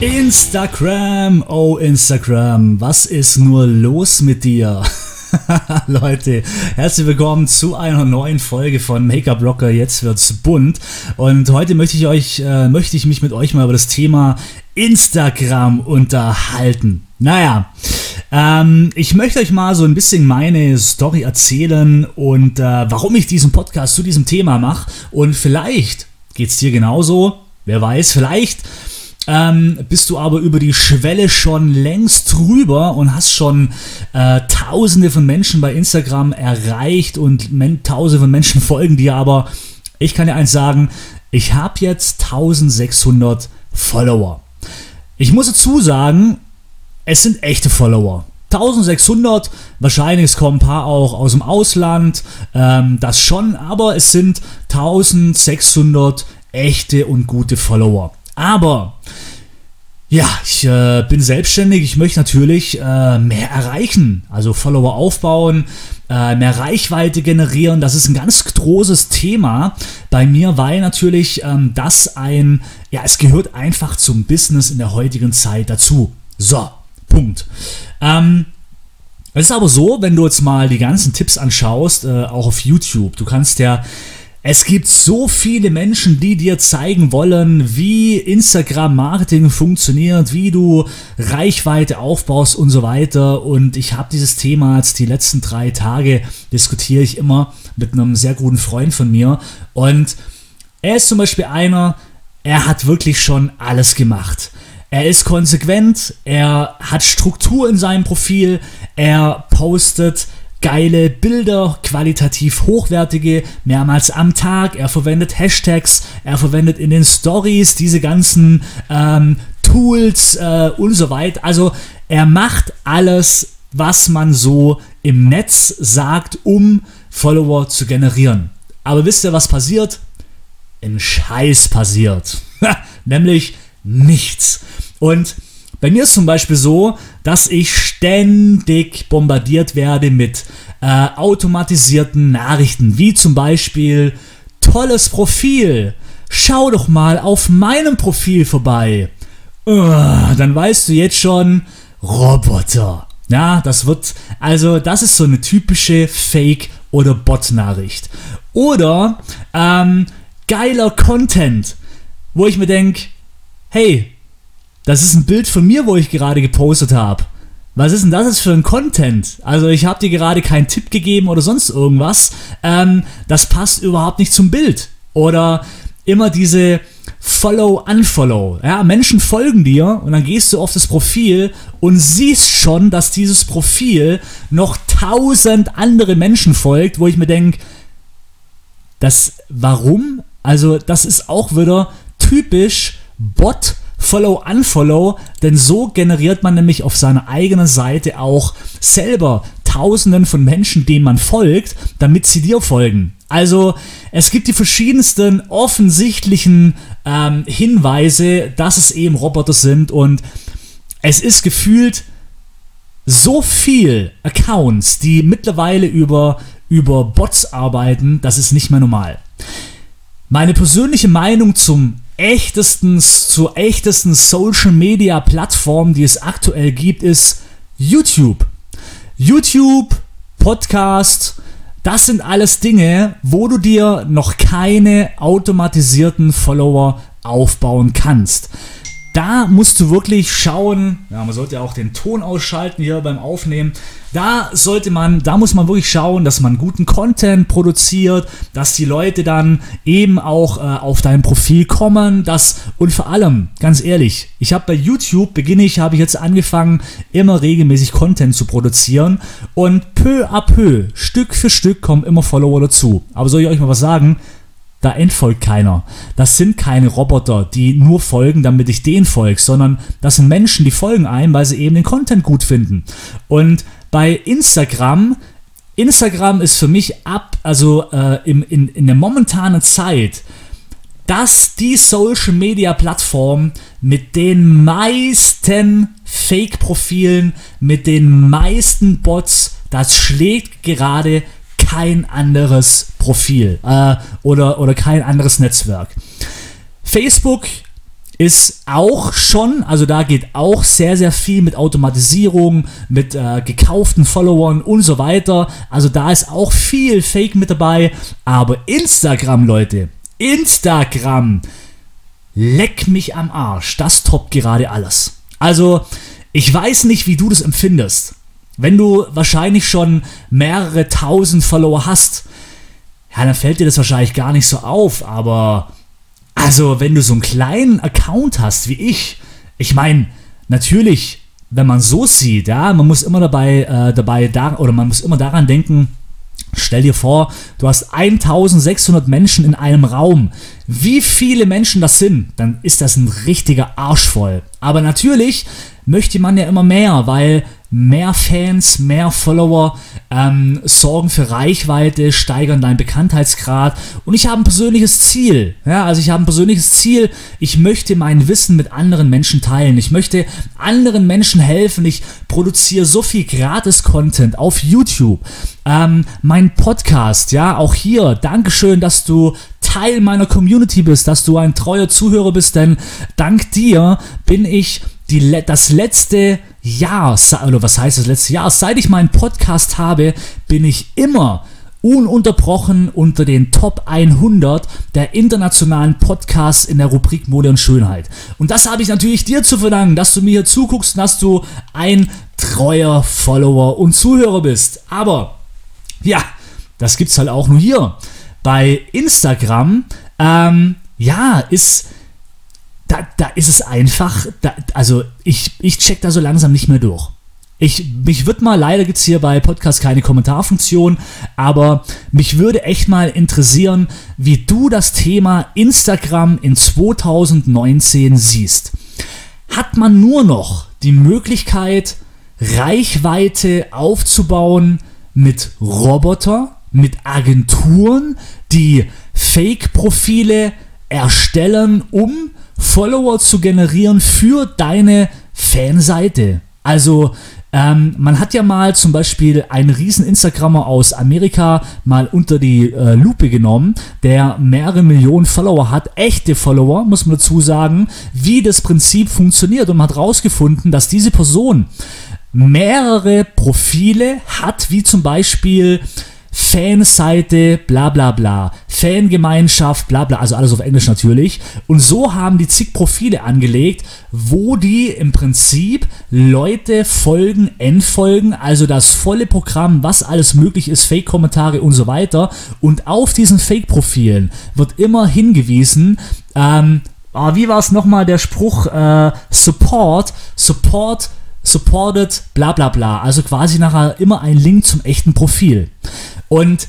Instagram, oh Instagram, was ist nur los mit dir? Leute, herzlich willkommen zu einer neuen Folge von Make-up Rocker. Jetzt wird's bunt und heute möchte ich euch, äh, möchte ich mich mit euch mal über das Thema Instagram unterhalten. Naja, ähm, ich möchte euch mal so ein bisschen meine Story erzählen und äh, warum ich diesen Podcast zu diesem Thema mache und vielleicht geht's dir genauso. Wer weiß, vielleicht ähm, bist du aber über die Schwelle schon längst drüber und hast schon äh, Tausende von Menschen bei Instagram erreicht und Tausende von Menschen folgen dir. Aber ich kann dir eins sagen, ich habe jetzt 1600 Follower. Ich muss dazu sagen, es sind echte Follower. 1600, wahrscheinlich es kommen ein paar auch aus dem Ausland, ähm, das schon, aber es sind 1600 echte und gute Follower. Aber ja, ich äh, bin selbstständig. Ich möchte natürlich äh, mehr erreichen, also Follower aufbauen, äh, mehr Reichweite generieren. Das ist ein ganz großes Thema bei mir, weil natürlich ähm, das ein, ja, es gehört einfach zum Business in der heutigen Zeit dazu. So, Punkt. Ähm, es ist aber so, wenn du jetzt mal die ganzen Tipps anschaust, äh, auch auf YouTube, du kannst ja es gibt so viele Menschen, die dir zeigen wollen, wie Instagram-Marketing funktioniert, wie du Reichweite aufbaust und so weiter. Und ich habe dieses Thema jetzt die letzten drei Tage diskutiere ich immer mit einem sehr guten Freund von mir. Und er ist zum Beispiel einer, er hat wirklich schon alles gemacht. Er ist konsequent, er hat Struktur in seinem Profil, er postet geile Bilder, qualitativ hochwertige, mehrmals am Tag. Er verwendet Hashtags, er verwendet in den Stories diese ganzen ähm, Tools äh, und so weiter. Also er macht alles, was man so im Netz sagt, um Follower zu generieren. Aber wisst ihr, was passiert? Ein Scheiß passiert. Nämlich nichts. Und bei mir ist zum Beispiel so, dass ich ständig bombardiert werde mit äh, automatisierten Nachrichten, wie zum Beispiel tolles Profil. Schau doch mal auf meinem Profil vorbei. Uh, dann weißt du jetzt schon, Roboter. Ja, das wird, also das ist so eine typische Fake- oder Bot-Nachricht. Oder ähm, geiler Content, wo ich mir denke, hey, das ist ein Bild von mir, wo ich gerade gepostet habe. Was ist denn das für ein Content? Also ich habe dir gerade keinen Tipp gegeben oder sonst irgendwas. Ähm, das passt überhaupt nicht zum Bild. Oder immer diese Follow, Unfollow. Ja, Menschen folgen dir und dann gehst du auf das Profil und siehst schon, dass dieses Profil noch tausend andere Menschen folgt, wo ich mir denke, das, warum? Also das ist auch wieder typisch Bot Follow, Unfollow, denn so generiert man nämlich auf seiner eigenen Seite auch selber Tausenden von Menschen, denen man folgt, damit sie dir folgen. Also es gibt die verschiedensten offensichtlichen ähm, Hinweise, dass es eben Roboter sind und es ist gefühlt so viel Accounts, die mittlerweile über, über Bots arbeiten, das ist nicht mehr normal. Meine persönliche Meinung zum echtesten, zur echtesten Social Media Plattform, die es aktuell gibt, ist YouTube. YouTube, Podcast, das sind alles Dinge, wo du dir noch keine automatisierten Follower aufbauen kannst da musst du wirklich schauen, ja, man sollte ja auch den Ton ausschalten hier beim Aufnehmen. Da sollte man, da muss man wirklich schauen, dass man guten Content produziert, dass die Leute dann eben auch äh, auf dein Profil kommen, dass und vor allem, ganz ehrlich, ich habe bei YouTube beginne ich, habe ich jetzt angefangen, immer regelmäßig Content zu produzieren und peu à peu, Stück für Stück kommen immer Follower dazu. Aber soll ich euch mal was sagen? Da entfolgt keiner. Das sind keine Roboter, die nur folgen, damit ich denen folge, sondern das sind Menschen, die folgen einem, weil sie eben den Content gut finden. Und bei Instagram, Instagram ist für mich ab, also äh, im, in, in der momentanen Zeit, dass die Social Media Plattform mit den meisten Fake-Profilen, mit den meisten Bots, das schlägt gerade kein anderes Profil äh, oder, oder kein anderes Netzwerk. Facebook ist auch schon, also da geht auch sehr, sehr viel mit Automatisierung, mit äh, gekauften Followern und so weiter. Also da ist auch viel Fake mit dabei. Aber Instagram, Leute, Instagram, leck mich am Arsch. Das toppt gerade alles. Also, ich weiß nicht, wie du das empfindest. Wenn du wahrscheinlich schon mehrere tausend Follower hast, ja, dann fällt dir das wahrscheinlich gar nicht so auf, aber also, wenn du so einen kleinen Account hast wie ich, ich meine, natürlich, wenn man so sieht, ja, man muss immer dabei, äh, dabei da, oder man muss immer daran denken, Stell dir vor, du hast 1600 Menschen in einem Raum. Wie viele Menschen das sind, dann ist das ein richtiger Arsch voll. Aber natürlich möchte man ja immer mehr, weil mehr Fans, mehr Follower ähm, sorgen für Reichweite, steigern deinen Bekanntheitsgrad. Und ich habe ein persönliches Ziel. Ja, also ich habe ein persönliches Ziel. Ich möchte mein Wissen mit anderen Menschen teilen. Ich möchte anderen Menschen helfen. Ich produziere so viel Gratis-Content auf YouTube. Ähm, mein Podcast, ja, auch hier. Dankeschön, dass du Teil meiner Community bist, dass du ein treuer Zuhörer bist, denn dank dir bin ich die, das letzte Jahr, oder was heißt das letzte Jahr, seit ich meinen Podcast habe, bin ich immer ununterbrochen unter den Top 100 der internationalen Podcasts in der Rubrik Mode und Schönheit. Und das habe ich natürlich dir zu verdanken, dass du mir hier zuguckst und dass du ein treuer Follower und Zuhörer bist. Aber ja, das gibt es halt auch nur hier. Bei Instagram, ähm, ja, ist da, da ist es einfach, da, also ich, ich check da so langsam nicht mehr durch. Ich, mich würde mal, leider gibt es hier bei Podcast keine Kommentarfunktion, aber mich würde echt mal interessieren, wie du das Thema Instagram in 2019 siehst. Hat man nur noch die Möglichkeit, Reichweite aufzubauen mit Roboter, mit Agenturen, die Fake-Profile erstellen, um Follower zu generieren für deine Fanseite. Also ähm, man hat ja mal zum Beispiel einen riesen Instagrammer aus Amerika mal unter die äh, Lupe genommen, der mehrere Millionen Follower hat, echte Follower, muss man dazu sagen, wie das Prinzip funktioniert und man hat herausgefunden, dass diese Person mehrere Profile hat, wie zum Beispiel Fanseite, bla bla bla, Fangemeinschaft, bla bla, also alles auf Englisch natürlich. Und so haben die zig Profile angelegt, wo die im Prinzip Leute folgen, entfolgen, also das volle Programm, was alles möglich ist, Fake-Kommentare und so weiter. Und auf diesen Fake-Profilen wird immer hingewiesen, ähm, oh, wie war es nochmal der Spruch, äh, Support, Support supported, bla bla bla. Also quasi nachher immer ein Link zum echten Profil. Und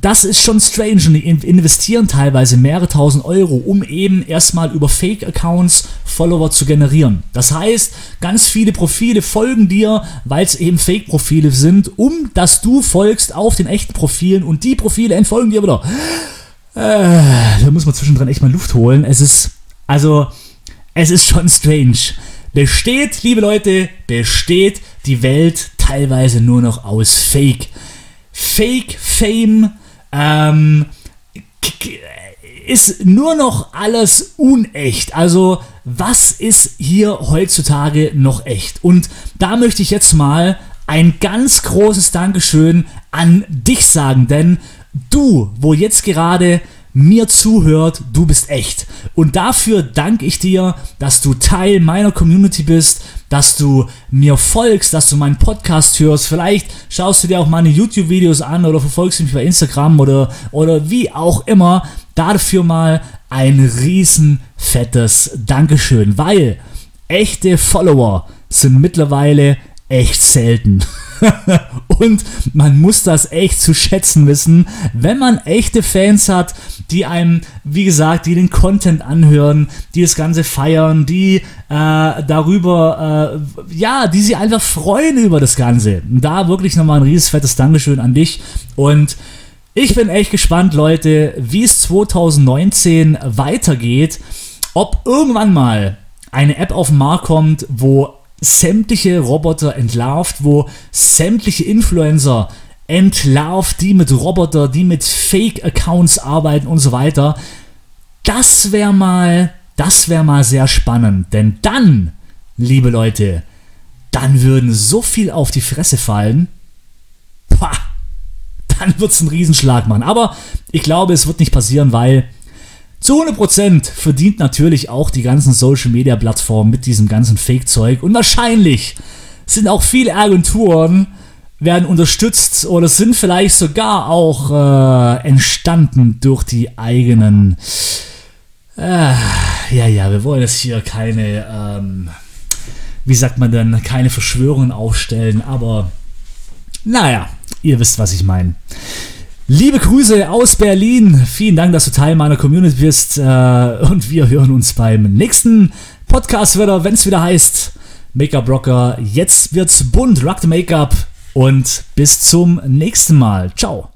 das ist schon strange und die investieren teilweise mehrere tausend Euro, um eben erstmal über Fake-Accounts Follower zu generieren. Das heißt, ganz viele Profile folgen dir, weil es eben Fake-Profile sind, um dass du folgst auf den echten Profilen und die Profile entfolgen dir wieder. Äh, da muss man zwischendrin echt mal Luft holen. Es ist, also, es ist schon strange. Besteht, liebe Leute, besteht die Welt teilweise nur noch aus Fake. Fake Fame ähm, ist nur noch alles unecht. Also was ist hier heutzutage noch echt? Und da möchte ich jetzt mal ein ganz großes Dankeschön an dich sagen, denn du, wo jetzt gerade mir zuhört, du bist echt. Und dafür danke ich dir, dass du Teil meiner Community bist, dass du mir folgst, dass du meinen Podcast hörst. Vielleicht schaust du dir auch meine YouTube-Videos an oder verfolgst mich bei Instagram oder, oder wie auch immer. Dafür mal ein riesen fettes Dankeschön, weil echte Follower sind mittlerweile echt selten. und man muss das echt zu schätzen wissen, wenn man echte Fans hat, die einem, wie gesagt, die den Content anhören, die das Ganze feiern, die äh, darüber, äh, ja, die sich einfach freuen über das Ganze. Da wirklich nochmal ein riesiges fettes Dankeschön an dich und ich bin echt gespannt, Leute, wie es 2019 weitergeht. Ob irgendwann mal eine App auf den Markt kommt, wo sämtliche Roboter entlarvt, wo sämtliche Influencer entlarvt, die mit Roboter, die mit Fake-Accounts arbeiten und so weiter. Das wäre mal, das wäre mal sehr spannend, denn dann, liebe Leute, dann würden so viel auf die Fresse fallen. Pah, dann wird es einen Riesenschlag machen. Aber ich glaube, es wird nicht passieren, weil zu 100% verdient natürlich auch die ganzen Social Media Plattformen mit diesem ganzen Fake-Zeug. Und wahrscheinlich sind auch viele Agenturen, werden unterstützt oder sind vielleicht sogar auch äh, entstanden durch die eigenen. Äh, ja, ja, wir wollen jetzt hier keine, ähm, wie sagt man denn, keine Verschwörungen aufstellen, aber naja, ihr wisst, was ich meine. Liebe Grüße aus Berlin. Vielen Dank, dass du Teil meiner Community bist. Äh, und wir hören uns beim nächsten Podcast wieder, wenn es wieder heißt Make-up Rocker. Jetzt wird's bunt, Rock the Make-up. Und bis zum nächsten Mal. Ciao.